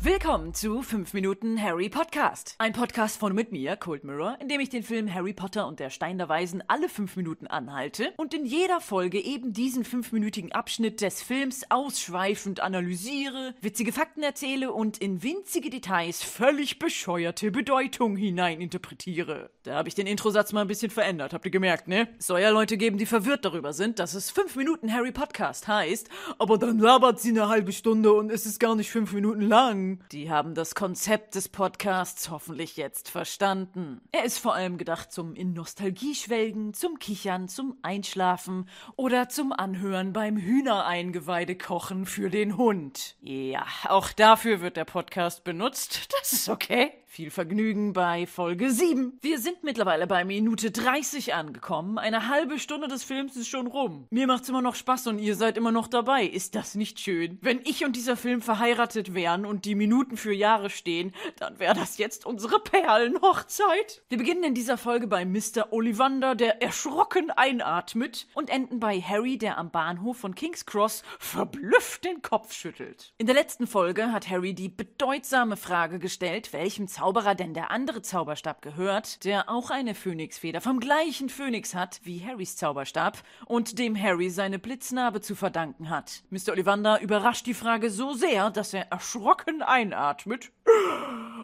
Willkommen zu 5 Minuten Harry Podcast. Ein Podcast von mit mir, Cold Mirror, in dem ich den Film Harry Potter und der Stein der Weisen alle 5 Minuten anhalte und in jeder Folge eben diesen 5-minütigen Abschnitt des Films ausschweifend analysiere, witzige Fakten erzähle und in winzige Details völlig bescheuerte Bedeutung hineininterpretiere. Da habe ich den Introsatz mal ein bisschen verändert, habt ihr gemerkt, ne? Soll ja Leute geben, die verwirrt darüber sind, dass es 5 Minuten Harry Podcast heißt aber dann labert sie eine halbe Stunde und es ist gar nicht fünf Minuten lang. Die haben das Konzept des Podcasts hoffentlich jetzt verstanden. Er ist vor allem gedacht zum in Nostalgie schwelgen, zum Kichern, zum Einschlafen oder zum Anhören beim Hühnereingeweide kochen für den Hund. Ja, auch dafür wird der Podcast benutzt. Das ist okay. Viel Vergnügen bei Folge 7. Wir sind mittlerweile bei Minute 30 angekommen. Eine halbe Stunde des Films ist schon rum. Mir macht's immer noch Spaß und ihr seid immer noch dabei. Ist das nicht schön? Wenn ich und dieser Film verheiratet wären und die Minuten für Jahre stehen, dann wäre das jetzt unsere Perlenhochzeit. Wir beginnen in dieser Folge bei Mr. Ollivander, der erschrocken einatmet und enden bei Harry, der am Bahnhof von King's Cross verblüfft den Kopf schüttelt. In der letzten Folge hat Harry die bedeutsame Frage gestellt, welchem Zauberer denn der andere Zauberstab gehört, der auch eine Phönixfeder vom gleichen Phönix hat wie Harrys Zauberstab und dem Harry seine Blitznarbe zu verdanken hat. Mr. Ollivander überrascht die Frage so sehr, dass er erschrocken einatmet.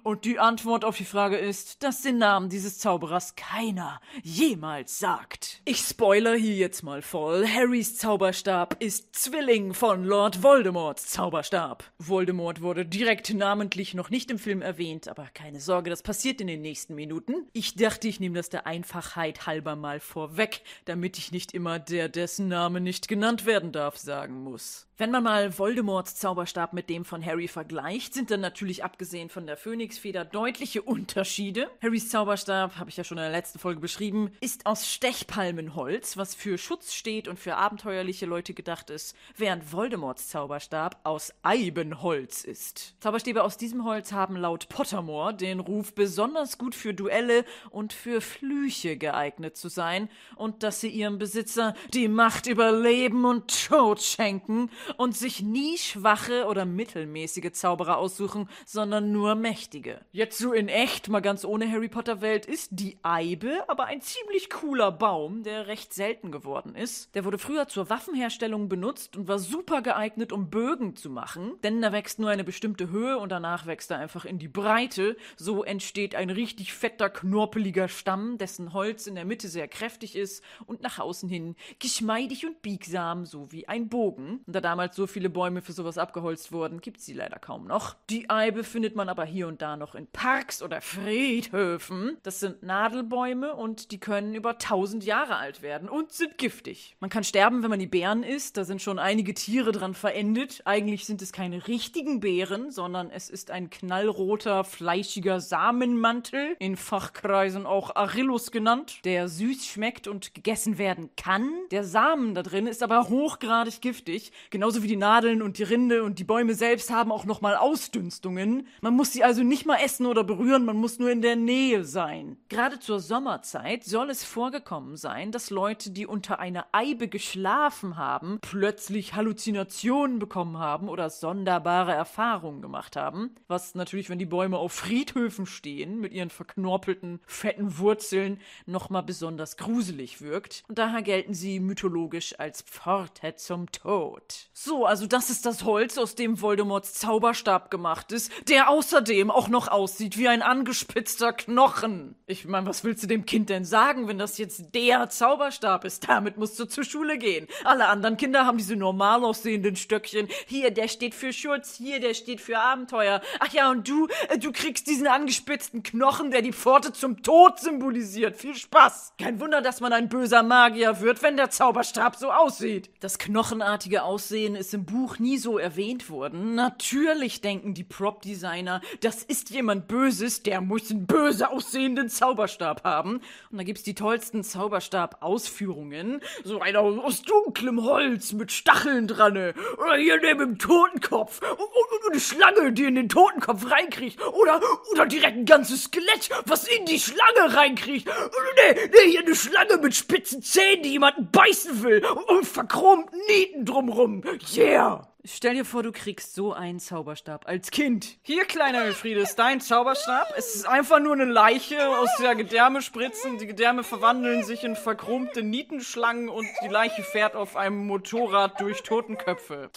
Und die Antwort auf die Frage ist, dass den Namen dieses Zauberers keiner jemals sagt. Ich spoiler hier jetzt mal voll. Harrys Zauberstab ist Zwilling von Lord Voldemorts Zauberstab. Voldemort wurde direkt namentlich noch nicht im Film erwähnt, aber keine Sorge, das passiert in den nächsten Minuten. Ich dachte, ich nehme das der Einfachheit halber mal vorweg, damit ich nicht immer der, dessen Name nicht genannt werden darf, sagen muss. Wenn man mal Voldemorts Zauberstab mit dem von Harry vergleicht, sind dann natürlich abgesehen von der Phönixfeder deutliche Unterschiede. Harrys Zauberstab, habe ich ja schon in der letzten Folge beschrieben, ist aus Stechpalmenholz, was für Schutz steht und für abenteuerliche Leute gedacht ist, während Voldemorts Zauberstab aus Eibenholz ist. Zauberstäbe aus diesem Holz haben laut Pottermore den Ruf, besonders gut für Duelle und für Flüche geeignet zu sein und dass sie ihrem Besitzer die Macht über Leben und Tod schenken und sich nie schwache oder mittelmäßige Zauberer aussuchen, sondern nur mächtige. Jetzt so in echt, mal ganz ohne Harry Potter Welt, ist die Eibe aber ein ziemlich cooler Baum, der recht selten geworden ist. Der wurde früher zur Waffenherstellung benutzt und war super geeignet, um Bögen zu machen, denn er wächst nur eine bestimmte Höhe und danach wächst er einfach in die Breite. So entsteht ein richtig fetter, knorpeliger Stamm, dessen Holz in der Mitte sehr kräftig ist und nach außen hin geschmeidig und biegsam, so wie ein Bogen. Und da damals so viele Bäume für sowas abgeholzt wurden, gibt sie leider kaum noch. Die Eibe findet man aber hier und da noch in Parks oder Friedhöfen. Das sind Nadelbäume und die können über tausend Jahre alt werden und sind giftig. Man kann sterben, wenn man die Beeren isst. Da sind schon einige Tiere dran verendet. Eigentlich sind es keine richtigen Beeren, sondern es ist ein knallroter, fleischiger Samenmantel, in Fachkreisen auch Arillus genannt, der süß schmeckt und gegessen werden kann. Der Samen da drin ist aber hochgradig giftig, genauso wie die Nadeln und die Rinde und die Bäume selbst haben auch nochmal Ausdünstungen. Man muss sie also nicht mal essen oder berühren, man muss nur in der Nähe sein. Gerade zur Sommerzeit soll es vorgekommen sein, dass Leute, die unter einer Eibe geschlafen haben, plötzlich Halluzinationen bekommen haben oder sonderbare Erfahrungen gemacht haben. Was natürlich, wenn die Bäume auf Friedhöfen stehen, mit ihren verknorpelten, fetten Wurzeln, nochmal besonders gruselig wirkt. Und daher gelten sie mythologisch als Pforte zum Tod. So, also das ist das Holz, aus dem Voldemorts Zauberstab gemacht ist, der außerdem auch noch aussieht wie ein angespitzter Knochen. Ich meine, was willst du dem Kind denn sagen, wenn das jetzt der Zauberstab ist? Damit musst du zur Schule gehen. Alle anderen Kinder haben diese normal aussehenden Stöckchen. Hier, der steht für Schutz, hier, der steht für Abenteuer. Ach ja, und du, äh, du kriegst diesen angespitzten Knochen, der die Pforte zum Tod symbolisiert. Viel Spaß. Kein Wunder, dass man ein böser Magier wird, wenn der Zauberstab so aussieht. Das knochenartige Aussehen ist im Buch nie so erwähnt worden. Natürlich denken die Prop-Designer, das ist jemand Böses, der muss einen böse aussehenden Zauberstab haben. Und da gibt's die tollsten Zauberstab-Ausführungen. So einer aus dunklem Holz mit Stacheln dran. Oder hier neben dem Totenkopf. Und eine Schlange, die in den Totenkopf reinkriegt. Oder, oder direkt ein ganzes Skelett, was in die Schlange reinkriegt. Nee, nee, hier eine Schlange mit spitzen Zähnen, die jemanden beißen will. Und verchromten Nieten drumrum. Yeah! Stell dir vor, du kriegst so einen Zauberstab als Kind. Hier, kleiner Elfriedes, dein Zauberstab. Es ist einfach nur eine Leiche, aus der Gedärme spritzen. Die Gedärme verwandeln sich in verkrummte Nietenschlangen und die Leiche fährt auf einem Motorrad durch Totenköpfe.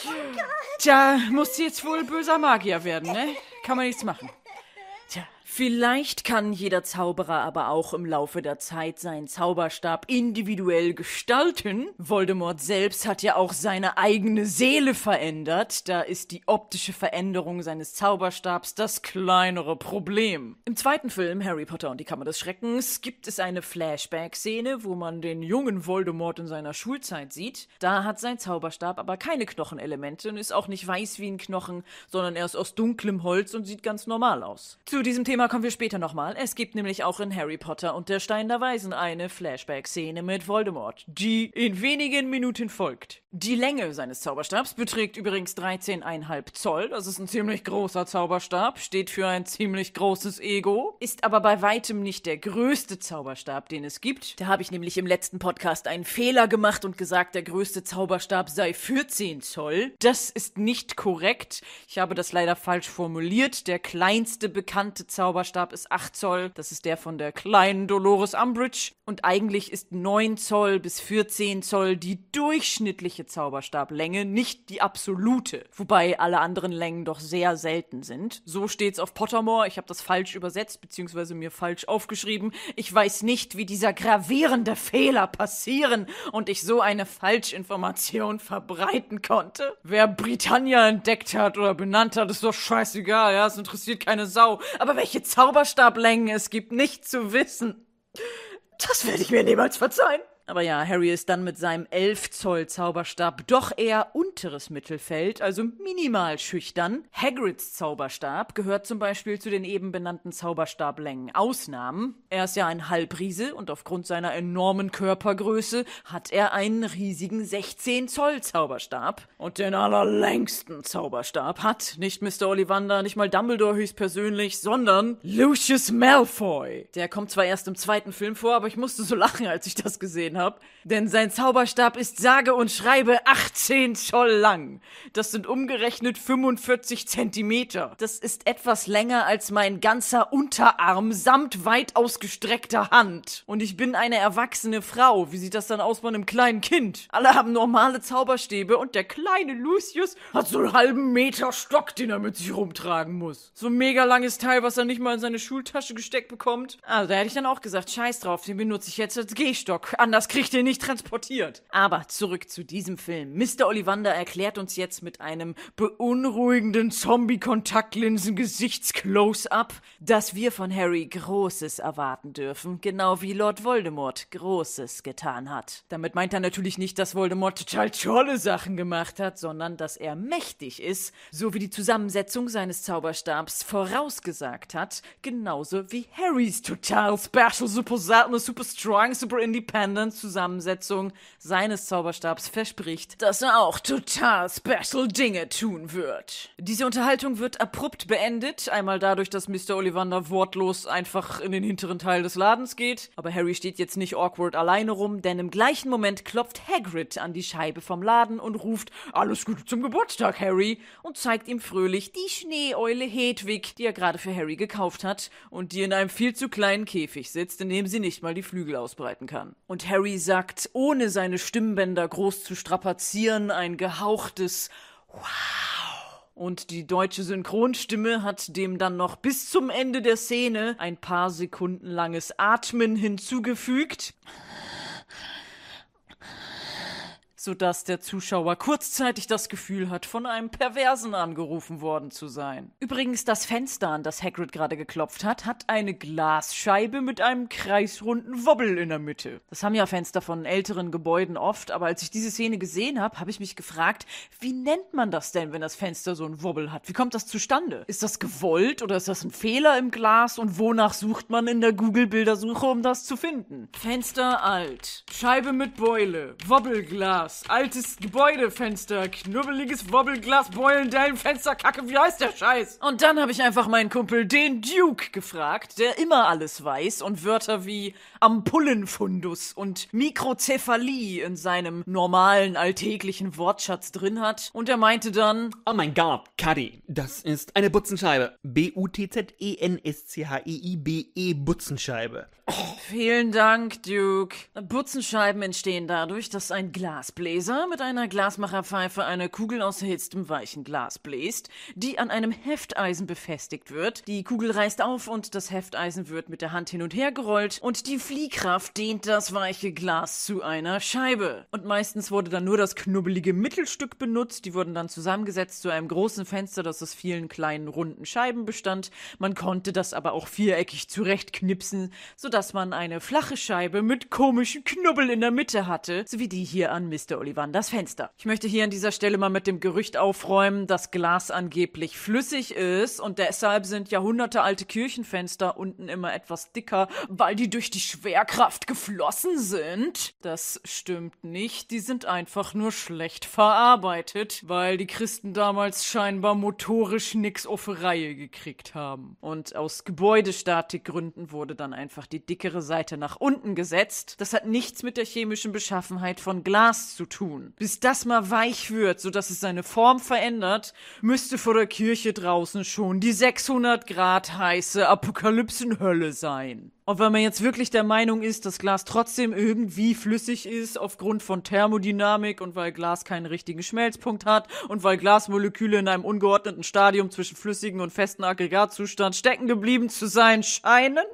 Tja, musst du jetzt wohl böser Magier werden, ne? Kann man nichts machen. Tja. Vielleicht kann jeder Zauberer aber auch im Laufe der Zeit seinen Zauberstab individuell gestalten. Voldemort selbst hat ja auch seine eigene Seele verändert. Da ist die optische Veränderung seines Zauberstabs das kleinere Problem. Im zweiten Film, Harry Potter und die Kammer des Schreckens, gibt es eine Flashback-Szene, wo man den jungen Voldemort in seiner Schulzeit sieht. Da hat sein Zauberstab aber keine Knochenelemente und ist auch nicht weiß wie ein Knochen, sondern er ist aus dunklem Holz und sieht ganz normal aus. Zu diesem Thema kommen wir später nochmal. Es gibt nämlich auch in Harry Potter und der Stein der Weisen eine Flashback-Szene mit Voldemort, die in wenigen Minuten folgt. Die Länge seines Zauberstabs beträgt übrigens 13,5 Zoll. Das ist ein ziemlich großer Zauberstab, steht für ein ziemlich großes Ego, ist aber bei weitem nicht der größte Zauberstab, den es gibt. Da habe ich nämlich im letzten Podcast einen Fehler gemacht und gesagt, der größte Zauberstab sei 14 Zoll. Das ist nicht korrekt. Ich habe das leider falsch formuliert. Der kleinste bekannte Zauberstab ist 8 Zoll. Das ist der von der kleinen Dolores Umbridge. Und eigentlich ist 9 Zoll bis 14 Zoll die durchschnittliche Zauberstablänge, nicht die absolute, wobei alle anderen Längen doch sehr selten sind. So steht's auf Pottermore, ich habe das falsch übersetzt bzw. mir falsch aufgeschrieben. Ich weiß nicht, wie dieser gravierende Fehler passieren und ich so eine Falschinformation verbreiten konnte. Wer Britannia entdeckt hat oder benannt hat, ist doch scheißegal, ja, es interessiert keine Sau. Aber welche Zauberstablängen es gibt, nicht zu wissen. Das werde ich mir niemals verzeihen. Aber ja, Harry ist dann mit seinem 11 Zoll Zauberstab doch eher unteres Mittelfeld, also minimal schüchtern. Hagrids Zauberstab gehört zum Beispiel zu den eben benannten Zauberstablängen. Ausnahmen. Er ist ja ein Halbriese und aufgrund seiner enormen Körpergröße hat er einen riesigen 16 Zoll Zauberstab. Und den allerlängsten Zauberstab hat nicht Mr. Ollivander, nicht mal Dumbledore höchstpersönlich, sondern Lucius Malfoy. Der kommt zwar erst im zweiten Film vor, aber ich musste so lachen, als ich das gesehen habe, denn sein Zauberstab ist sage und schreibe 18 Zoll lang. Das sind umgerechnet 45 Zentimeter. Das ist etwas länger als mein ganzer Unterarm samt weit ausgestreckter Hand. Und ich bin eine erwachsene Frau. Wie sieht das dann aus bei einem kleinen Kind? Alle haben normale Zauberstäbe und der kleine Lucius hat so einen halben Meter Stock, den er mit sich rumtragen muss. So ein mega langes Teil, was er nicht mal in seine Schultasche gesteckt bekommt. Also da hätte ich dann auch gesagt, scheiß drauf, den benutze ich jetzt als Gehstock. Anders kriegt ihr nicht transportiert. Aber zurück zu diesem Film. Mr. Ollivander erklärt uns jetzt mit einem beunruhigenden Zombie-Kontaktlinsen-Gesichts-Close-Up, dass wir von Harry Großes erwarten dürfen, genau wie Lord Voldemort Großes getan hat. Damit meint er natürlich nicht, dass Voldemort total tolle Sachen gemacht hat, sondern dass er mächtig ist, so wie die Zusammensetzung seines Zauberstabs vorausgesagt hat, genauso wie Harrys total special, super seltene, super strong, super independent, Zusammensetzung seines Zauberstabs verspricht, dass er auch total special Dinge tun wird. Diese Unterhaltung wird abrupt beendet, einmal dadurch, dass Mr. Ollivander wortlos einfach in den hinteren Teil des Ladens geht, aber Harry steht jetzt nicht awkward alleine rum, denn im gleichen Moment klopft Hagrid an die Scheibe vom Laden und ruft Alles Gute zum Geburtstag, Harry, und zeigt ihm fröhlich die Schneeeule Hedwig, die er gerade für Harry gekauft hat und die in einem viel zu kleinen Käfig sitzt, in dem sie nicht mal die Flügel ausbreiten kann. Und Harry Harry sagt, ohne seine Stimmbänder groß zu strapazieren, ein gehauchtes Wow. Und die deutsche Synchronstimme hat dem dann noch bis zum Ende der Szene ein paar Sekunden langes Atmen hinzugefügt sodass der Zuschauer kurzzeitig das Gefühl hat, von einem Perversen angerufen worden zu sein. Übrigens, das Fenster, an das Hagrid gerade geklopft hat, hat eine Glasscheibe mit einem kreisrunden Wobbel in der Mitte. Das haben ja Fenster von älteren Gebäuden oft, aber als ich diese Szene gesehen habe, habe ich mich gefragt, wie nennt man das denn, wenn das Fenster so einen Wobbel hat? Wie kommt das zustande? Ist das gewollt oder ist das ein Fehler im Glas und wonach sucht man in der Google-Bildersuche, um das zu finden? Fenster alt, Scheibe mit Beule, Wobbelglas, Glas, altes Gebäudefenster, knubbeliges Wobbelglas, Beulendellenfenster, Kacke, wie heißt der Scheiß? Und dann habe ich einfach meinen Kumpel, den Duke, gefragt, der immer alles weiß und Wörter wie Ampullenfundus und Mikrozephalie in seinem normalen alltäglichen Wortschatz drin hat. Und er meinte dann, Oh mein Gott, Cuddy, das ist eine Butzenscheibe. B-U-T-Z-E-N-S-C-H-E-I-B-E Butzenscheibe. Vielen Dank, Duke. Butzenscheiben entstehen dadurch, dass ein Glasbläser mit einer Glasmacherpfeife eine Kugel aus erhitztem weichen Glas bläst, die an einem Hefteisen befestigt wird. Die Kugel reißt auf und das Hefteisen wird mit der Hand hin und her gerollt und die Fliehkraft dehnt das weiche Glas zu einer Scheibe. Und meistens wurde dann nur das knubbelige Mittelstück benutzt. Die wurden dann zusammengesetzt zu einem großen Fenster, das aus vielen kleinen runden Scheiben bestand. Man konnte das aber auch viereckig zurechtknipsen, sodass dass man eine flache Scheibe mit komischen Knubbel in der Mitte hatte, so wie die hier an Mr. Ollivanders Fenster. Ich möchte hier an dieser Stelle mal mit dem Gerücht aufräumen, dass Glas angeblich flüssig ist und deshalb sind jahrhundertealte Kirchenfenster unten immer etwas dicker, weil die durch die Schwerkraft geflossen sind. Das stimmt nicht, die sind einfach nur schlecht verarbeitet, weil die Christen damals scheinbar motorisch nix auf Reihe gekriegt haben. Und aus Gebäudestatikgründen wurde dann einfach die dickere Seite nach unten gesetzt. Das hat nichts mit der chemischen Beschaffenheit von Glas zu tun. Bis das mal weich wird, sodass es seine Form verändert, müsste vor der Kirche draußen schon die 600 Grad heiße Apokalypsenhölle sein. Und wenn man jetzt wirklich der Meinung ist, dass Glas trotzdem irgendwie flüssig ist aufgrund von Thermodynamik und weil Glas keinen richtigen Schmelzpunkt hat und weil Glasmoleküle in einem ungeordneten Stadium zwischen flüssigen und festen Aggregatzustand stecken geblieben zu sein scheinen,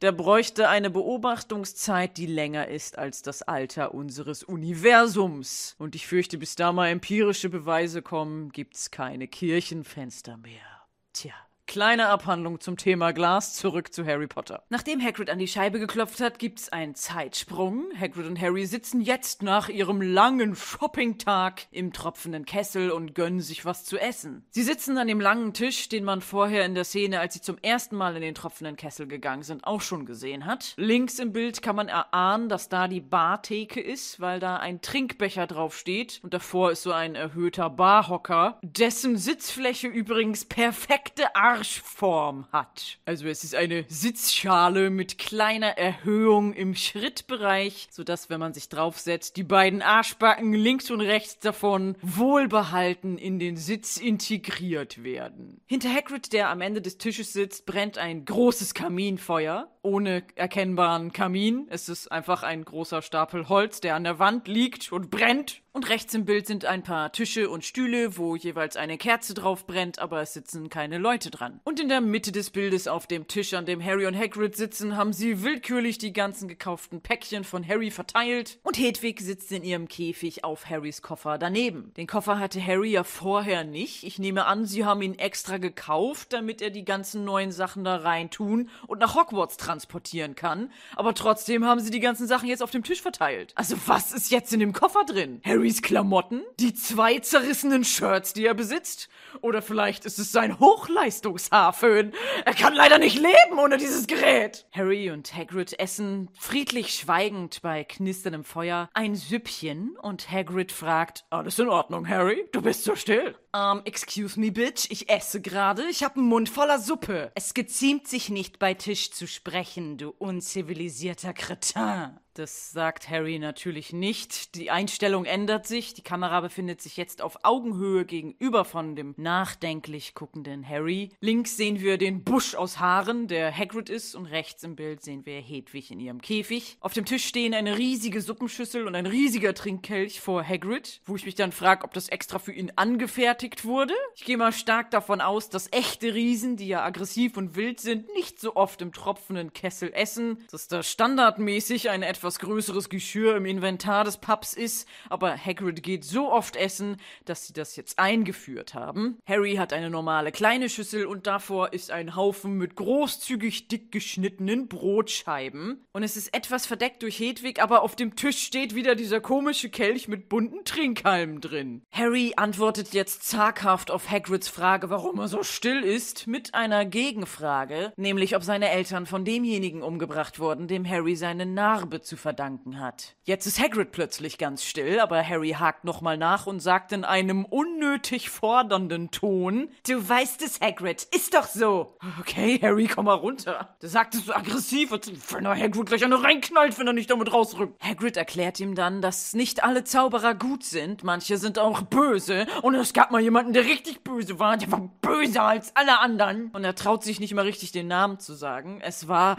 der bräuchte eine Beobachtungszeit, die länger ist als das Alter unseres Universums. Und ich fürchte, bis da mal empirische Beweise kommen, gibt's keine Kirchenfenster mehr. Tja. Kleine Abhandlung zum Thema Glas, zurück zu Harry Potter. Nachdem Hagrid an die Scheibe geklopft hat, gibt's einen Zeitsprung. Hagrid und Harry sitzen jetzt nach ihrem langen Shoppingtag im tropfenden Kessel und gönnen sich was zu essen. Sie sitzen an dem langen Tisch, den man vorher in der Szene, als sie zum ersten Mal in den tropfenden Kessel gegangen sind, auch schon gesehen hat. Links im Bild kann man erahnen, dass da die Bartheke ist, weil da ein Trinkbecher draufsteht und davor ist so ein erhöhter Barhocker, dessen Sitzfläche übrigens perfekte Art Arschform hat. Also es ist eine Sitzschale mit kleiner Erhöhung im Schrittbereich, sodass, wenn man sich draufsetzt, die beiden Arschbacken links und rechts davon wohlbehalten in den Sitz integriert werden. Hinter Hagrid, der am Ende des Tisches sitzt, brennt ein großes Kaminfeuer ohne erkennbaren Kamin. Es ist einfach ein großer Stapel Holz, der an der Wand liegt und brennt. Und rechts im Bild sind ein paar Tische und Stühle, wo jeweils eine Kerze drauf brennt, aber es sitzen keine Leute dran. Und in der Mitte des Bildes auf dem Tisch, an dem Harry und Hagrid sitzen, haben sie willkürlich die ganzen gekauften Päckchen von Harry verteilt. Und Hedwig sitzt in ihrem Käfig auf Harrys Koffer daneben. Den Koffer hatte Harry ja vorher nicht. Ich nehme an, sie haben ihn extra gekauft, damit er die ganzen neuen Sachen da rein tun und nach Hogwarts transportieren kann. Aber trotzdem haben sie die ganzen Sachen jetzt auf dem Tisch verteilt. Also was ist jetzt in dem Koffer drin? Harrys Klamotten? Die zwei zerrissenen Shirts, die er besitzt? Oder vielleicht ist es sein Hochleistungshaarföhn. Er kann leider nicht leben ohne dieses Gerät. Harry und Hagrid essen friedlich schweigend bei knisterndem Feuer ein Süppchen und Hagrid fragt, alles in Ordnung, Harry? Du bist so still. Um, excuse me, bitch, ich esse gerade. Ich hab einen Mund voller Suppe. Es geziemt sich nicht bei Tisch zu sprechen, du unzivilisierter Kretin. Das sagt Harry natürlich nicht. Die Einstellung ändert sich. Die Kamera befindet sich jetzt auf Augenhöhe gegenüber von dem nachdenklich guckenden Harry. Links sehen wir den Busch aus Haaren, der Hagrid ist, und rechts im Bild sehen wir Hedwig in ihrem Käfig. Auf dem Tisch stehen eine riesige Suppenschüssel und ein riesiger Trinkkelch vor Hagrid, wo ich mich dann frage, ob das extra für ihn angefertigt wurde. Ich gehe mal stark davon aus, dass echte Riesen, die ja aggressiv und wild sind, nicht so oft im tropfenden Kessel essen, dass da standardmäßig ein etwas größeres Geschirr im Inventar des Pubs ist, aber Hagrid geht so oft essen, dass sie das jetzt eingeführt haben. Harry hat eine normale kleine Schüssel und davor ist ein Haufen mit großzügig dick geschnittenen Brotscheiben. Und es ist etwas verdeckt durch Hedwig, aber auf dem Tisch steht wieder dieser komische Kelch mit bunten Trinkhalmen drin. Harry antwortet jetzt zaghaft auf Hagrids Frage, warum er so still ist, mit einer Gegenfrage, nämlich ob seine Eltern von demjenigen umgebracht wurden, dem Harry seine Narbe zu verdanken hat. Jetzt ist Hagrid plötzlich ganz still, aber Harry hakt nochmal nach und sagt in einem unnötig fordernden Ton, Du weißt es, Hagrid, ist doch so. Okay, Harry, komm mal runter. Du sagtest so aggressiv, als wenn er Hagrid gleich eine reinknallt, wenn er nicht damit rausrückt. Hagrid erklärt ihm dann, dass nicht alle Zauberer gut sind, manche sind auch böse und es gab mal jemanden, der richtig böse war, der war böser als alle anderen. Und er traut sich nicht mal richtig den Namen zu sagen. Es war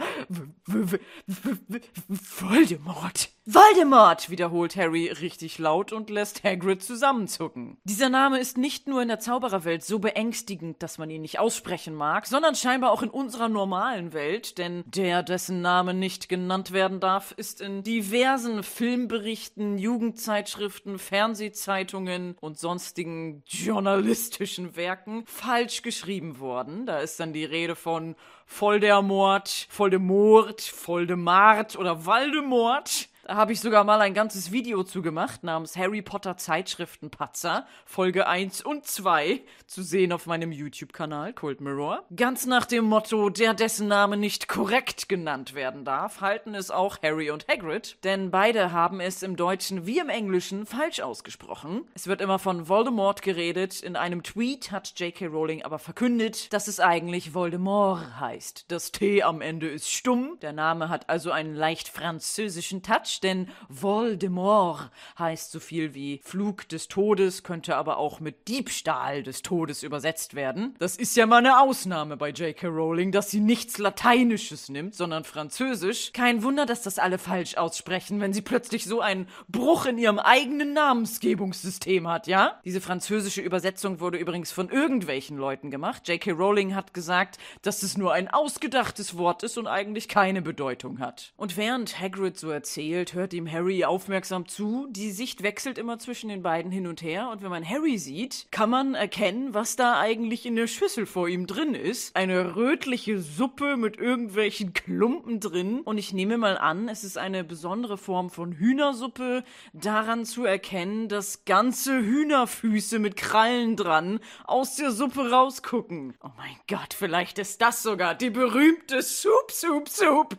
Voldemort. Voldemort, wiederholt Harry richtig laut und lässt Hagrid zusammenzucken. Dieser Name ist nicht nur in der Zaubererwelt so beängstigend, dass man ihn nicht aussprechen mag, sondern scheinbar auch in unserer normalen Welt, denn der, dessen Name nicht genannt werden darf, ist in diversen Filmberichten, Jugendzeitschriften, Fernsehzeitungen und sonstigen journalistischen Werken falsch geschrieben worden. Da ist dann die Rede von Voldemort, Voldemort, Voldemart oder Waldemort. Da habe ich sogar mal ein ganzes Video zu gemacht namens Harry Potter Zeitschriftenpatzer, Folge 1 und 2, zu sehen auf meinem YouTube-Kanal Cold Mirror. Ganz nach dem Motto, der dessen Name nicht korrekt genannt werden darf, halten es auch Harry und Hagrid, denn beide haben es im Deutschen wie im Englischen falsch ausgesprochen. Es wird immer von Voldemort geredet, in einem Tweet hat J.K. Rowling aber verkündet, dass es eigentlich Voldemort heißt. Das T am Ende ist stumm, der Name hat also einen leicht französischen Touch, Quatsch, denn Voldemort heißt so viel wie Flug des Todes, könnte aber auch mit Diebstahl des Todes übersetzt werden. Das ist ja mal eine Ausnahme bei J.K. Rowling, dass sie nichts Lateinisches nimmt, sondern Französisch. Kein Wunder, dass das alle falsch aussprechen, wenn sie plötzlich so einen Bruch in ihrem eigenen Namensgebungssystem hat, ja? Diese französische Übersetzung wurde übrigens von irgendwelchen Leuten gemacht. J.K. Rowling hat gesagt, dass es nur ein ausgedachtes Wort ist und eigentlich keine Bedeutung hat. Und während Hagrid so erzählt, erzählt, hört ihm Harry aufmerksam zu. Die Sicht wechselt immer zwischen den beiden hin und her und wenn man Harry sieht, kann man erkennen, was da eigentlich in der Schüssel vor ihm drin ist. Eine rötliche Suppe mit irgendwelchen Klumpen drin und ich nehme mal an, es ist eine besondere Form von Hühnersuppe, daran zu erkennen, dass ganze Hühnerfüße mit Krallen dran aus der Suppe rausgucken. Oh mein Gott, vielleicht ist das sogar die berühmte Soup, Soup, Soup.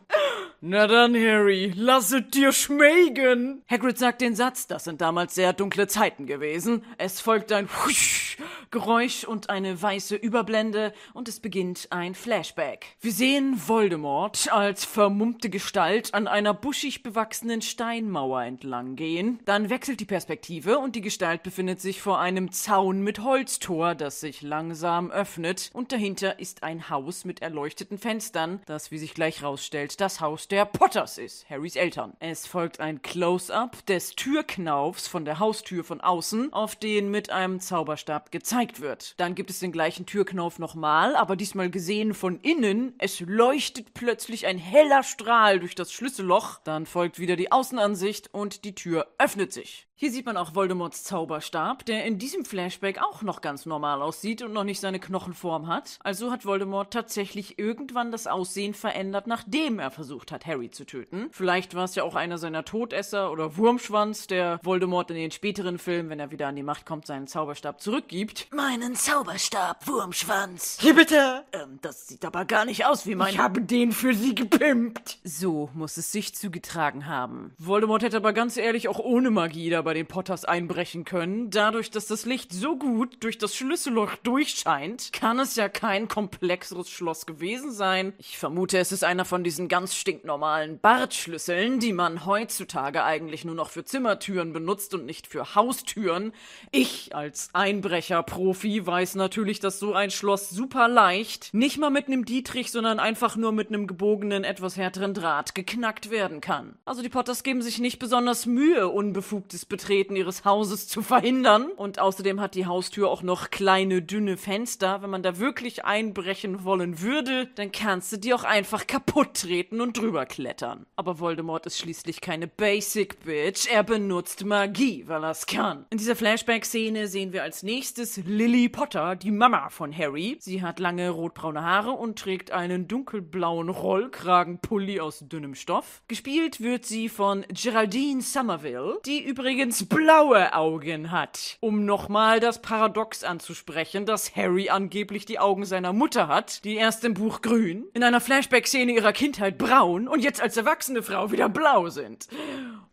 Na dann, Harry, lasset dir schmecken. Hagrid sagt den Satz, das sind damals sehr dunkle Zeiten gewesen. Es folgt ein Husch Geräusch und eine weiße Überblende und es beginnt ein Flashback. Wir sehen Voldemort als vermummte Gestalt an einer buschig bewachsenen Steinmauer entlang gehen. Dann wechselt die Perspektive und die Gestalt befindet sich vor einem Zaun mit Holztor, das sich langsam öffnet und dahinter ist ein Haus mit erleuchteten Fenstern, das wie sich gleich rausstellt das Haus der Potters ist, Harrys Eltern. Es folgt ein Close-up des Türknaufs von der Haustür von außen, auf den mit einem Zauberstab gezeigt wird. Dann gibt es den gleichen Türknauf nochmal, aber diesmal gesehen von innen. Es leuchtet plötzlich ein heller Strahl durch das Schlüsselloch. Dann folgt wieder die Außenansicht und die Tür öffnet sich. Hier sieht man auch Voldemorts Zauberstab, der in diesem Flashback auch noch ganz normal aussieht und noch nicht seine Knochenform hat. Also hat Voldemort tatsächlich irgendwann das Aussehen verändert, nachdem er versucht hat, Harry zu töten. Vielleicht war es ja auch einer seiner Todesser oder Wurmschwanz, der Voldemort in den späteren Filmen, wenn er wieder an die Macht kommt, seinen Zauberstab zurückgibt. Meinen Zauberstab, Wurmschwanz. Hier bitte! Ähm, das sieht aber gar nicht aus wie mein. Ich habe den für sie gepimpt. So muss es sich zugetragen haben. Voldemort hätte aber ganz ehrlich auch ohne Magie da bei den Potters einbrechen können. Dadurch, dass das Licht so gut durch das Schlüsselloch durchscheint, kann es ja kein komplexeres Schloss gewesen sein. Ich vermute, es ist einer von diesen ganz stinknormalen Bartschlüsseln, die man heutzutage eigentlich nur noch für Zimmertüren benutzt und nicht für Haustüren. Ich als Einbrecher-Profi weiß natürlich, dass so ein Schloss super leicht, nicht mal mit einem Dietrich, sondern einfach nur mit einem gebogenen, etwas härteren Draht geknackt werden kann. Also die Potters geben sich nicht besonders Mühe, unbefugtes Betreten ihres Hauses zu verhindern. Und außerdem hat die Haustür auch noch kleine, dünne Fenster. Wenn man da wirklich einbrechen wollen würde, dann kannst du die auch einfach kaputt treten und drüber klettern. Aber Voldemort ist schließlich keine Basic Bitch. Er benutzt Magie, weil er's kann. In dieser Flashback-Szene sehen wir als nächstes Lily Potter, die Mama von Harry. Sie hat lange rotbraune Haare und trägt einen dunkelblauen Rollkragenpulli aus dünnem Stoff. Gespielt wird sie von Geraldine Somerville, die übrigens übrigens blaue Augen hat. Um nochmal das Paradox anzusprechen, dass Harry angeblich die Augen seiner Mutter hat, die erst im Buch grün, in einer Flashback-Szene ihrer Kindheit braun und jetzt als erwachsene Frau wieder blau sind.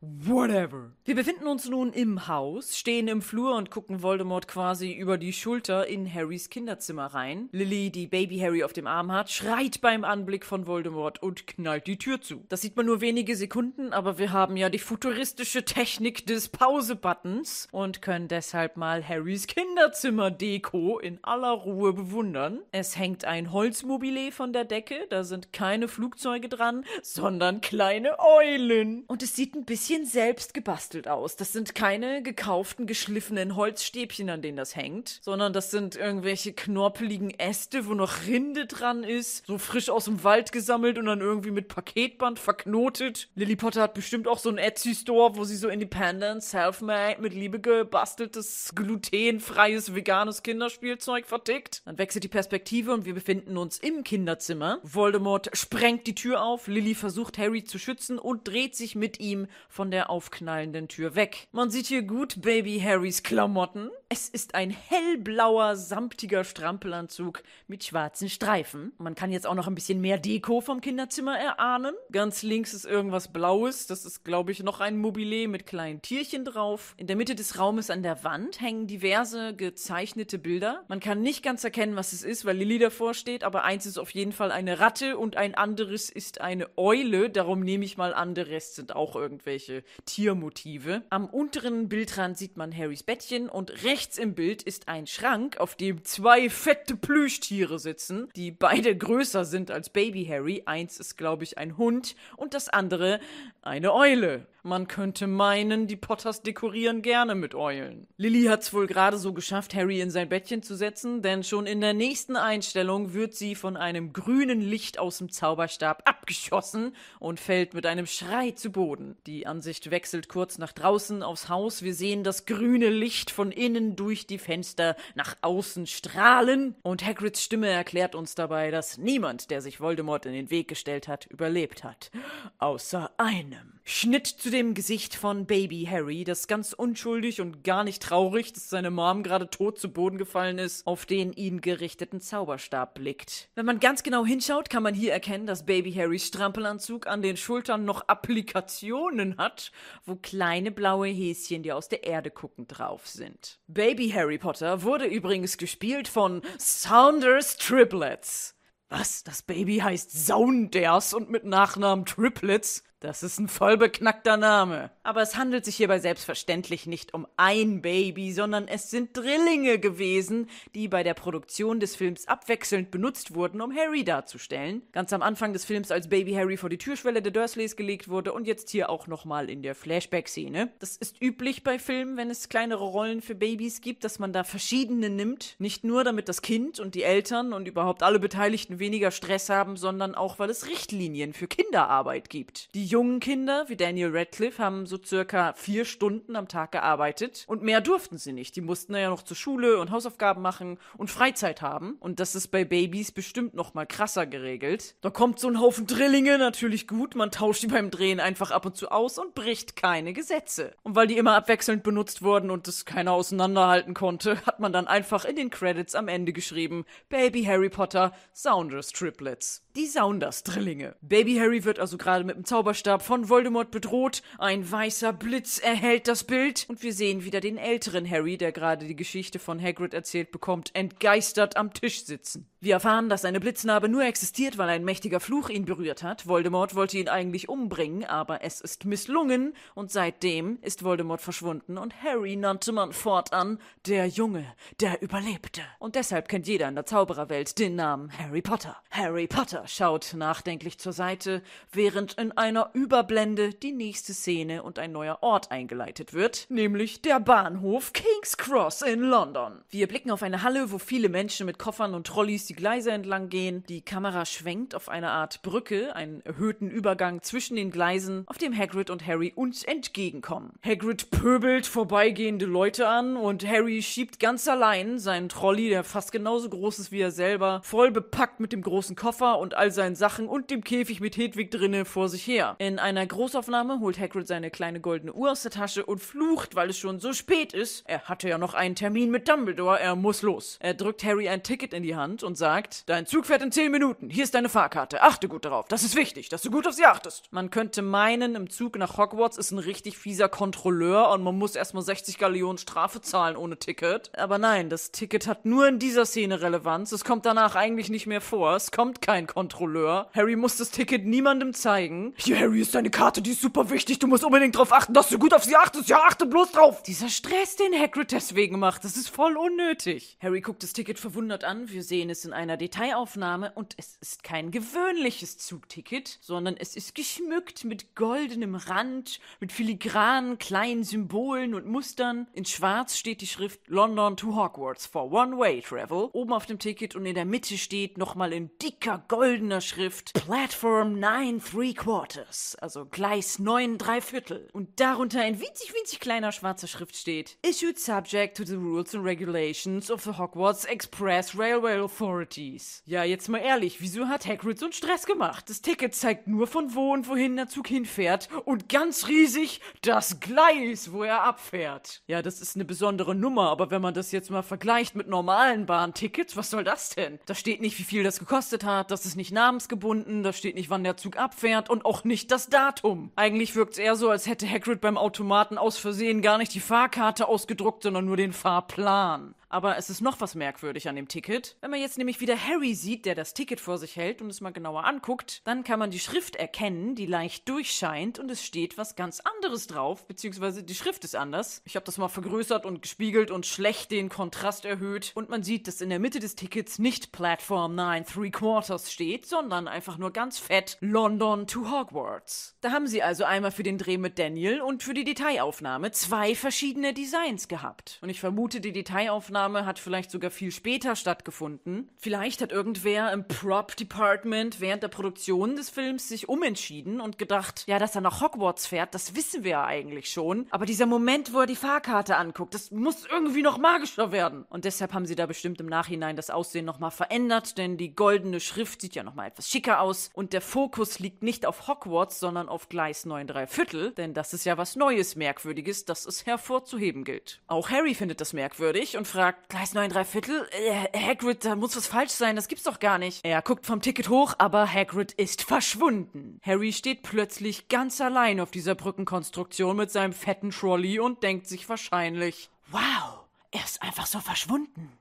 Whatever. Wir befinden uns nun im Haus, stehen im Flur und gucken Voldemort quasi über die Schulter in Harrys Kinderzimmer rein. Lily, die Baby Harry auf dem Arm hat, schreit beim Anblick von Voldemort und knallt die Tür zu. Das sieht man nur wenige Sekunden, aber wir haben ja die futuristische Technik des Pause-Buttons und können deshalb mal Harrys Kinderzimmer-Deko in aller Ruhe bewundern. Es hängt ein Holzmobile von der Decke, da sind keine Flugzeuge dran, sondern kleine Eulen. Und es sieht ein bisschen selbst gebastelt aus. Das sind keine gekauften, geschliffenen Holzstäbchen, an denen das hängt, sondern das sind irgendwelche knorpeligen Äste, wo noch Rinde dran ist, so frisch aus dem Wald gesammelt und dann irgendwie mit Paketband verknotet. Lily Potter hat bestimmt auch so einen Etsy-Store, wo sie so independent, self-made, mit Liebe gebasteltes, glutenfreies, veganes Kinderspielzeug vertickt. Dann wechselt die Perspektive und wir befinden uns im Kinderzimmer. Voldemort sprengt die Tür auf, Lily versucht Harry zu schützen und dreht sich mit ihm von der aufknallenden Tür weg. Man sieht hier gut Baby Harrys Klamotten. Es ist ein hellblauer, samtiger Strampelanzug mit schwarzen Streifen. Man kann jetzt auch noch ein bisschen mehr Deko vom Kinderzimmer erahnen. Ganz links ist irgendwas Blaues. Das ist, glaube ich, noch ein Mobile mit kleinen Tierchen drauf. In der Mitte des Raumes an der Wand hängen diverse gezeichnete Bilder. Man kann nicht ganz erkennen, was es ist, weil Lilly davor steht, aber eins ist auf jeden Fall eine Ratte und ein anderes ist eine Eule. Darum nehme ich mal an, der Rest sind auch irgendwelche Tiermotive. Am unteren Bildrand sieht man Harrys Bettchen und rechts im Bild ist ein Schrank, auf dem zwei fette Plüschtiere sitzen, die beide größer sind als Baby Harry. Eins ist, glaube ich, ein Hund und das andere eine Eule. Man könnte meinen, die Potters dekorieren gerne mit Eulen. Lily hat's wohl gerade so geschafft, Harry in sein Bettchen zu setzen, denn schon in der nächsten Einstellung wird sie von einem grünen Licht aus dem Zauberstab abgeschossen und fällt mit einem Schrei zu Boden. Die Ansicht wechselt kurz nach draußen aufs Haus. Wir sehen das grüne Licht von innen durch die Fenster nach außen strahlen und Hagrids Stimme erklärt uns dabei, dass niemand, der sich Voldemort in den Weg gestellt hat, überlebt hat. Außer einem. Schnitt zu dem Gesicht von Baby Harry, das ganz unschuldig und gar nicht traurig, dass seine Mom gerade tot zu Boden gefallen ist, auf den ihn gerichteten Zauberstab blickt. Wenn man ganz genau hinschaut, kann man hier erkennen, dass Baby Harrys Strampelanzug an den Schultern noch Applikationen hat, wo kleine blaue Häschen, die aus der Erde gucken, drauf sind. Baby Harry Potter wurde übrigens gespielt von Saunders Triplets. Was? Das Baby heißt Saunders und mit Nachnamen Triplets? Das ist ein voll beknackter Name. Aber es handelt sich hierbei selbstverständlich nicht um ein Baby, sondern es sind Drillinge gewesen, die bei der Produktion des Films abwechselnd benutzt wurden, um Harry darzustellen. Ganz am Anfang des Films, als Baby Harry vor die Türschwelle der Dursleys gelegt wurde und jetzt hier auch nochmal in der Flashback-Szene. Das ist üblich bei Filmen, wenn es kleinere Rollen für Babys gibt, dass man da verschiedene nimmt. Nicht nur, damit das Kind und die Eltern und überhaupt alle Beteiligten weniger Stress haben, sondern auch, weil es Richtlinien für Kinderarbeit gibt. Die jungen Kinder, wie Daniel Radcliffe, haben so circa vier Stunden am Tag gearbeitet und mehr durften sie nicht. Die mussten ja noch zur Schule und Hausaufgaben machen und Freizeit haben. Und das ist bei Babys bestimmt noch mal krasser geregelt. Da kommt so ein Haufen Drillinge natürlich gut. Man tauscht die beim Drehen einfach ab und zu aus und bricht keine Gesetze. Und weil die immer abwechselnd benutzt wurden und es keiner auseinanderhalten konnte, hat man dann einfach in den Credits am Ende geschrieben: Baby Harry Potter, Saunders Triplets. Die Saunders-Drillinge. Baby Harry wird also gerade mit dem Zauberstab von Voldemort bedroht. Ein weißer Blitz erhält das Bild und wir sehen wieder den älteren Harry, der gerade die Geschichte von Hagrid erzählt bekommt, entgeistert am Tisch sitzen. Wir erfahren, dass seine Blitznarbe nur existiert, weil ein mächtiger Fluch ihn berührt hat. Voldemort wollte ihn eigentlich umbringen, aber es ist misslungen und seitdem ist Voldemort verschwunden und Harry nannte man fortan der Junge, der überlebte. Und deshalb kennt jeder in der Zaubererwelt den Namen Harry Potter. Harry Potter schaut nachdenklich zur Seite, während in einer Überblende die nächste Szene und ein neuer Ort eingeleitet wird, nämlich der Bahnhof King's Cross in London. Wir blicken auf eine Halle, wo viele Menschen mit Koffern und Trolleys die Gleise entlang gehen. Die Kamera schwenkt auf eine Art Brücke, einen erhöhten Übergang zwischen den Gleisen, auf dem Hagrid und Harry uns entgegenkommen. Hagrid pöbelt vorbeigehende Leute an und Harry schiebt ganz allein seinen Trolley, der fast genauso groß ist wie er selber, voll bepackt mit dem großen Koffer und all seinen Sachen und dem Käfig mit Hedwig drinne vor sich her. In einer Großaufnahme holt Hagrid seine kleine goldene Uhr aus der Tasche und flucht, weil es schon so spät ist. Er hatte ja noch einen Termin mit Dumbledore, er muss los. Er drückt Harry ein Ticket in die Hand und sagt, dein Zug fährt in 10 Minuten, hier ist deine Fahrkarte, achte gut darauf, das ist wichtig, dass du gut auf sie achtest. Man könnte meinen, im Zug nach Hogwarts ist ein richtig fieser Kontrolleur und man muss erstmal 60 Gallionen Strafe zahlen ohne Ticket. Aber nein, das Ticket hat nur in dieser Szene Relevanz, es kommt danach eigentlich nicht mehr vor, es kommt kein Kontrolleur. Harry muss das Ticket niemandem zeigen. Hier, Harry, ist deine Karte, die ist super wichtig, du musst unbedingt darauf achten, dass du gut auf sie achtest, ja, achte bloß drauf. Dieser Stress, den Hagrid deswegen macht, das ist voll unnötig. Harry guckt das Ticket verwundert an, wir sehen es in einer Detailaufnahme und es ist kein gewöhnliches Zugticket, sondern es ist geschmückt mit goldenem Rand, mit filigranen kleinen Symbolen und Mustern. In schwarz steht die Schrift London to Hogwarts for One-Way Travel oben auf dem Ticket und in der Mitte steht nochmal in dicker goldener Schrift Platform 9 Three Quarters, also Gleis 9 3 Viertel. Und darunter in winzig winzig kleiner schwarzer Schrift steht Issued subject to the rules and regulations of the Hogwarts Express Railway Authorities. Ja, jetzt mal ehrlich, wieso hat Hagrid so einen Stress gemacht? Das Ticket zeigt nur von wo und wohin der Zug hinfährt und ganz riesig das Gleis, wo er abfährt. Ja, das ist eine besondere Nummer, aber wenn man das jetzt mal vergleicht mit normalen Bahntickets, was soll das denn? Da steht nicht, wie viel das gekostet hat, das ist nicht namensgebunden, da steht nicht, wann der Zug abfährt und auch nicht das Datum. Eigentlich wirkt es eher so, als hätte Hagrid beim Automaten aus Versehen gar nicht die Fahrkarte ausgedruckt, sondern nur den Fahrplan. Aber es ist noch was merkwürdig an dem Ticket. Wenn man jetzt nämlich wieder Harry sieht, der das Ticket vor sich hält und es mal genauer anguckt, dann kann man die Schrift erkennen, die leicht durchscheint und es steht was ganz anderes drauf, beziehungsweise die Schrift ist anders. Ich habe das mal vergrößert und gespiegelt und schlecht den Kontrast erhöht und man sieht, dass in der Mitte des Tickets nicht Platform 9 Three Quarters steht, sondern einfach nur ganz fett London to Hogwarts. Da haben sie also einmal für den Dreh mit Daniel und für die Detailaufnahme zwei verschiedene Designs gehabt. Und ich vermute, die Detailaufnahme hat vielleicht sogar viel später stattgefunden. Vielleicht hat irgendwer im Prop Department während der Produktion des Films sich umentschieden und gedacht, ja, dass er nach Hogwarts fährt, das wissen wir ja eigentlich schon. Aber dieser Moment, wo er die Fahrkarte anguckt, das muss irgendwie noch magischer werden. Und deshalb haben sie da bestimmt im Nachhinein das Aussehen nochmal verändert, denn die goldene Schrift sieht ja nochmal etwas schicker aus und der Fokus liegt nicht auf Hogwarts, sondern auf Gleis 9 3 Viertel, denn das ist ja was Neues, Merkwürdiges, das es hervorzuheben gilt. Auch Harry findet das merkwürdig und fragt, Gleis 9 3 Viertel? Äh, Hagrid, da muss was falsch sein, das gibt's doch gar nicht. Er guckt vom Ticket hoch, aber Hagrid ist verschwunden. Harry steht plötzlich ganz allein auf dieser Brückenkonstruktion mit seinem fetten Trolley und denkt sich wahrscheinlich, wow, er ist einfach so verschwunden.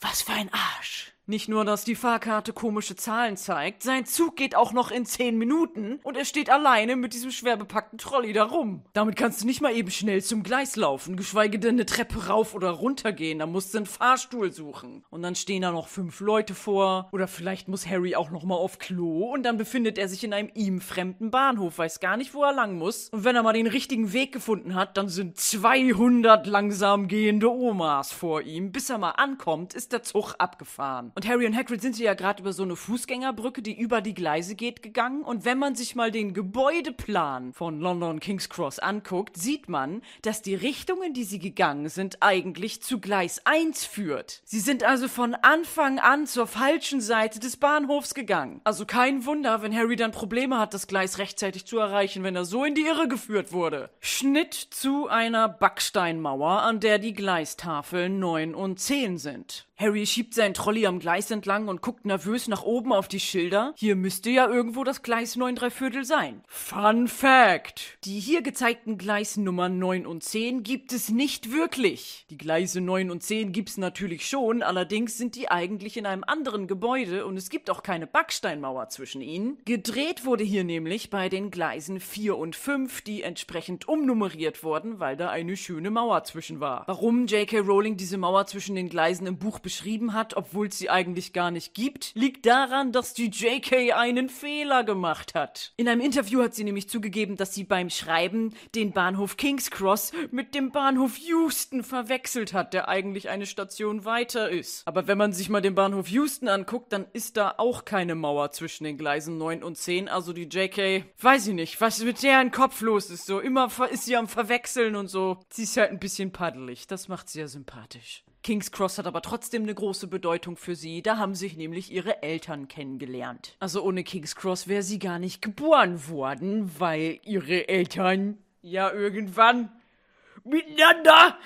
Was für ein Arsch. Nicht nur, dass die Fahrkarte komische Zahlen zeigt, sein Zug geht auch noch in 10 Minuten und er steht alleine mit diesem schwer bepackten Trolley da rum. Damit kannst du nicht mal eben schnell zum Gleis laufen, geschweige denn eine Treppe rauf oder runter gehen, da musst du einen Fahrstuhl suchen. Und dann stehen da noch fünf Leute vor, oder vielleicht muss Harry auch noch mal auf Klo und dann befindet er sich in einem ihm fremden Bahnhof, weiß gar nicht, wo er lang muss. Und wenn er mal den richtigen Weg gefunden hat, dann sind 200 langsam gehende Omas vor ihm. Bis er mal ankommt, ist der Zug abgefahren. Und Harry und Hagrid sind ja gerade über so eine Fußgängerbrücke, die über die Gleise geht, gegangen. Und wenn man sich mal den Gebäudeplan von London King's Cross anguckt, sieht man, dass die Richtung, in die sie gegangen sind, eigentlich zu Gleis 1 führt. Sie sind also von Anfang an zur falschen Seite des Bahnhofs gegangen. Also kein Wunder, wenn Harry dann Probleme hat, das Gleis rechtzeitig zu erreichen, wenn er so in die Irre geführt wurde. Schnitt zu einer Backsteinmauer, an der die Gleistafeln 9 und 10 sind. Harry schiebt seinen Trolley am Gleis entlang und guckt nervös nach oben auf die Schilder. Hier müsste ja irgendwo das Gleis 9 3 Viertel sein. Fun Fact! Die hier gezeigten Gleisnummern 9 und 10 gibt es nicht wirklich. Die Gleise 9 und 10 gibt's natürlich schon, allerdings sind die eigentlich in einem anderen Gebäude und es gibt auch keine Backsteinmauer zwischen ihnen. Gedreht wurde hier nämlich bei den Gleisen 4 und 5, die entsprechend umnummeriert wurden, weil da eine schöne Mauer zwischen war. Warum J.K. Rowling diese Mauer zwischen den Gleisen im Buch beschrieben hat, obwohl sie eigentlich gar nicht gibt, liegt daran, dass die JK einen Fehler gemacht hat. In einem Interview hat sie nämlich zugegeben, dass sie beim Schreiben den Bahnhof King's Cross mit dem Bahnhof Houston verwechselt hat, der eigentlich eine Station weiter ist. Aber wenn man sich mal den Bahnhof Houston anguckt, dann ist da auch keine Mauer zwischen den Gleisen 9 und 10. Also die JK, weiß ich nicht, was mit der in Kopf los ist. So immer ist sie am Verwechseln und so. Sie ist halt ein bisschen paddelig. Das macht sie ja sympathisch. King's Cross hat aber trotzdem eine große Bedeutung für sie. Da haben sich nämlich ihre Eltern kennengelernt. Also ohne King's Cross wäre sie gar nicht geboren worden, weil ihre Eltern ja irgendwann miteinander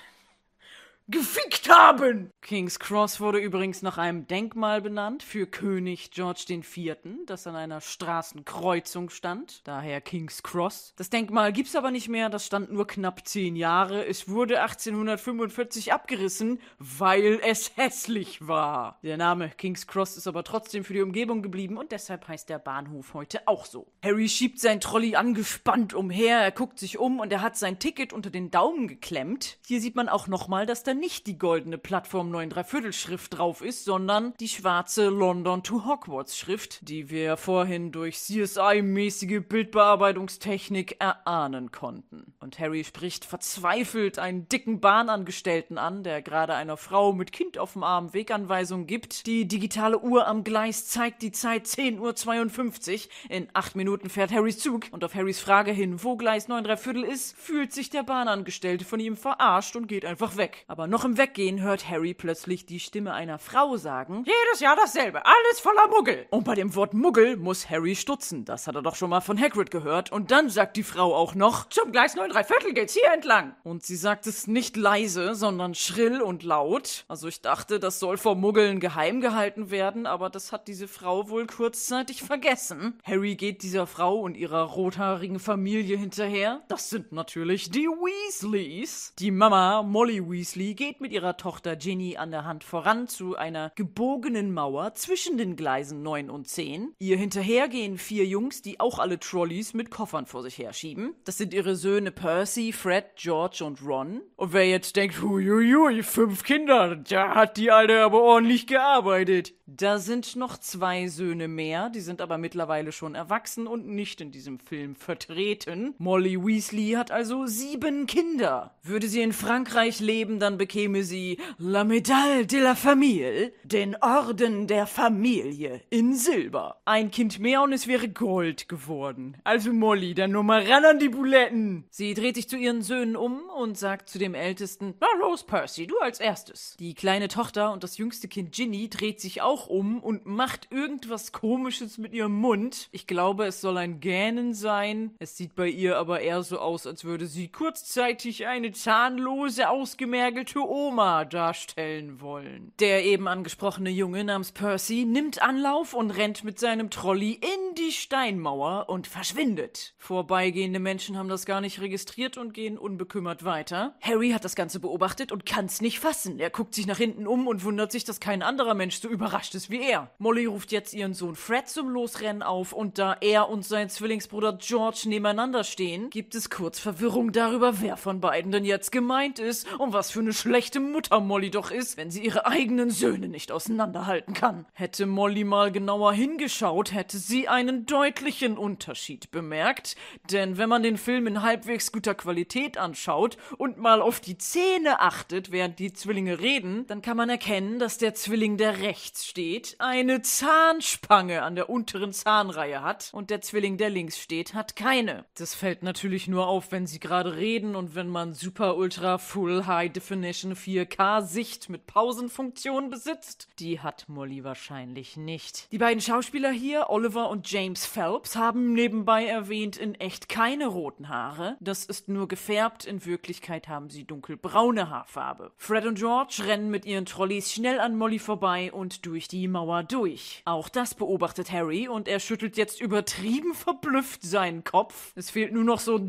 gefickt haben. King's Cross wurde übrigens nach einem Denkmal benannt für König George IV., das an einer Straßenkreuzung stand, daher King's Cross. Das Denkmal gibt's aber nicht mehr, das stand nur knapp zehn Jahre. Es wurde 1845 abgerissen, weil es hässlich war. Der Name King's Cross ist aber trotzdem für die Umgebung geblieben und deshalb heißt der Bahnhof heute auch so. Harry schiebt sein Trolley angespannt umher, er guckt sich um und er hat sein Ticket unter den Daumen geklemmt. Hier sieht man auch nochmal, dass da nicht die goldene Plattform 9 Dreiviertel Schrift drauf ist, sondern die schwarze London to Hogwarts Schrift, die wir vorhin durch CSI-mäßige Bildbearbeitungstechnik erahnen konnten. Und Harry spricht verzweifelt einen dicken Bahnangestellten an, der gerade einer Frau mit Kind auf dem Arm Weganweisung gibt. Die digitale Uhr am Gleis zeigt die Zeit 10.52 Uhr. In acht Minuten fährt Harrys Zug und auf Harrys Frage hin, wo Gleis 9 Dreiviertel ist, fühlt sich der Bahnangestellte von ihm verarscht und geht einfach weg. Aber noch im Weggehen hört Harry plötzlich die Stimme einer Frau sagen: Jedes Jahr dasselbe, alles voller Muggel. Und bei dem Wort Muggel muss Harry stutzen. Das hat er doch schon mal von Hagrid gehört. Und dann sagt die Frau auch noch: Zum Gleis 9 Viertel geht's hier entlang. Und sie sagt es nicht leise, sondern schrill und laut. Also ich dachte, das soll vor Muggeln geheim gehalten werden, aber das hat diese Frau wohl kurzzeitig vergessen. Harry geht dieser Frau und ihrer rothaarigen Familie hinterher. Das sind natürlich die Weasleys. Die Mama, Molly Weasley, geht mit ihrer Tochter Ginny an der Hand voran zu einer gebogenen Mauer zwischen den Gleisen 9 und 10. Ihr hinterher gehen vier Jungs, die auch alle Trolleys mit Koffern vor sich herschieben. Das sind ihre Söhne Percy, Fred, George und Ron. Und wer jetzt denkt, huiuiui, fünf Kinder, da hat die Alte aber ordentlich gearbeitet. Da sind noch zwei Söhne mehr, die sind aber mittlerweile schon erwachsen und nicht in diesem Film vertreten. Molly Weasley hat also sieben Kinder. Würde sie in Frankreich leben, dann bekäme sie La Médaille de la Famille, den Orden der Familie, in Silber. Ein Kind mehr und es wäre Gold geworden. Also Molly, dann nur mal ran an die Buletten. Sie dreht sich zu ihren Söhnen um und sagt zu dem Ältesten, na los, Percy, du als erstes. Die kleine Tochter und das jüngste Kind Ginny dreht sich auch um und macht irgendwas komisches mit ihrem Mund. Ich glaube, es soll ein Gähnen sein. Es sieht bei ihr aber eher so aus, als würde sie kurzzeitig eine zahnlose, ausgemergelte Oma darstellen wollen. Der eben angesprochene Junge namens Percy nimmt Anlauf und rennt mit seinem Trolley in die Steinmauer und verschwindet. Vorbeigehende Menschen haben das gar nicht registriert und gehen unbekümmert weiter. Harry hat das Ganze beobachtet und kann's nicht fassen. Er guckt sich nach hinten um und wundert sich, dass kein anderer Mensch so überrascht ist wie er. Molly ruft jetzt ihren Sohn Fred zum Losrennen auf und da er und sein Zwillingsbruder George nebeneinander stehen, gibt es kurz Verwirrung darüber, wer von beiden denn jetzt gemeint ist und was für eine schlechte Mutter Molly doch ist, wenn sie ihre eigenen Söhne nicht auseinanderhalten kann. Hätte Molly mal genauer hingeschaut, hätte sie einen deutlichen Unterschied bemerkt, denn wenn man den Film in halbwegs guter Qualität anschaut und mal auf die Zähne achtet, während die Zwillinge reden, dann kann man erkennen, dass der Zwilling, der rechts steht, eine Zahnspange an der unteren Zahnreihe hat und der Zwilling, der links steht, hat keine. Das fällt natürlich nur auf, wenn sie gerade reden und wenn man Super Ultra Full High Definition 4K Sicht mit Pausenfunktion besitzt. Die hat Molly wahrscheinlich nicht. Die beiden Schauspieler hier, Oliver und James Phelps, haben nebenbei erwähnt in echt keine roten Haare. Das ist nur gefärbt, in Wirklichkeit haben sie dunkelbraune Haarfarbe. Fred und George rennen mit ihren Trolleys schnell an Molly vorbei und durch die Mauer durch. Auch das beobachtet Harry und er schüttelt jetzt übertrieben verblüfft seinen Kopf. Es fehlt nur noch so ein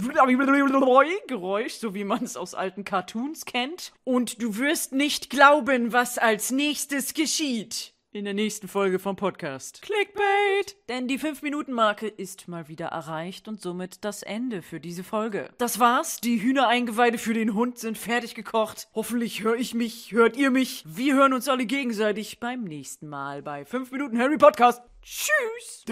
Geräusch, so wie man es aus alten Cartoons kennt. Und du wirst nicht glauben, was als nächstes geschieht. In der nächsten Folge vom Podcast. Clickbait! Denn die 5-Minuten-Marke ist mal wieder erreicht und somit das Ende für diese Folge. Das war's. Die Hühnereingeweide für den Hund sind fertig gekocht. Hoffentlich höre ich mich, hört ihr mich. Wir hören uns alle gegenseitig beim nächsten Mal bei 5 Minuten Harry Podcast. Tschüss!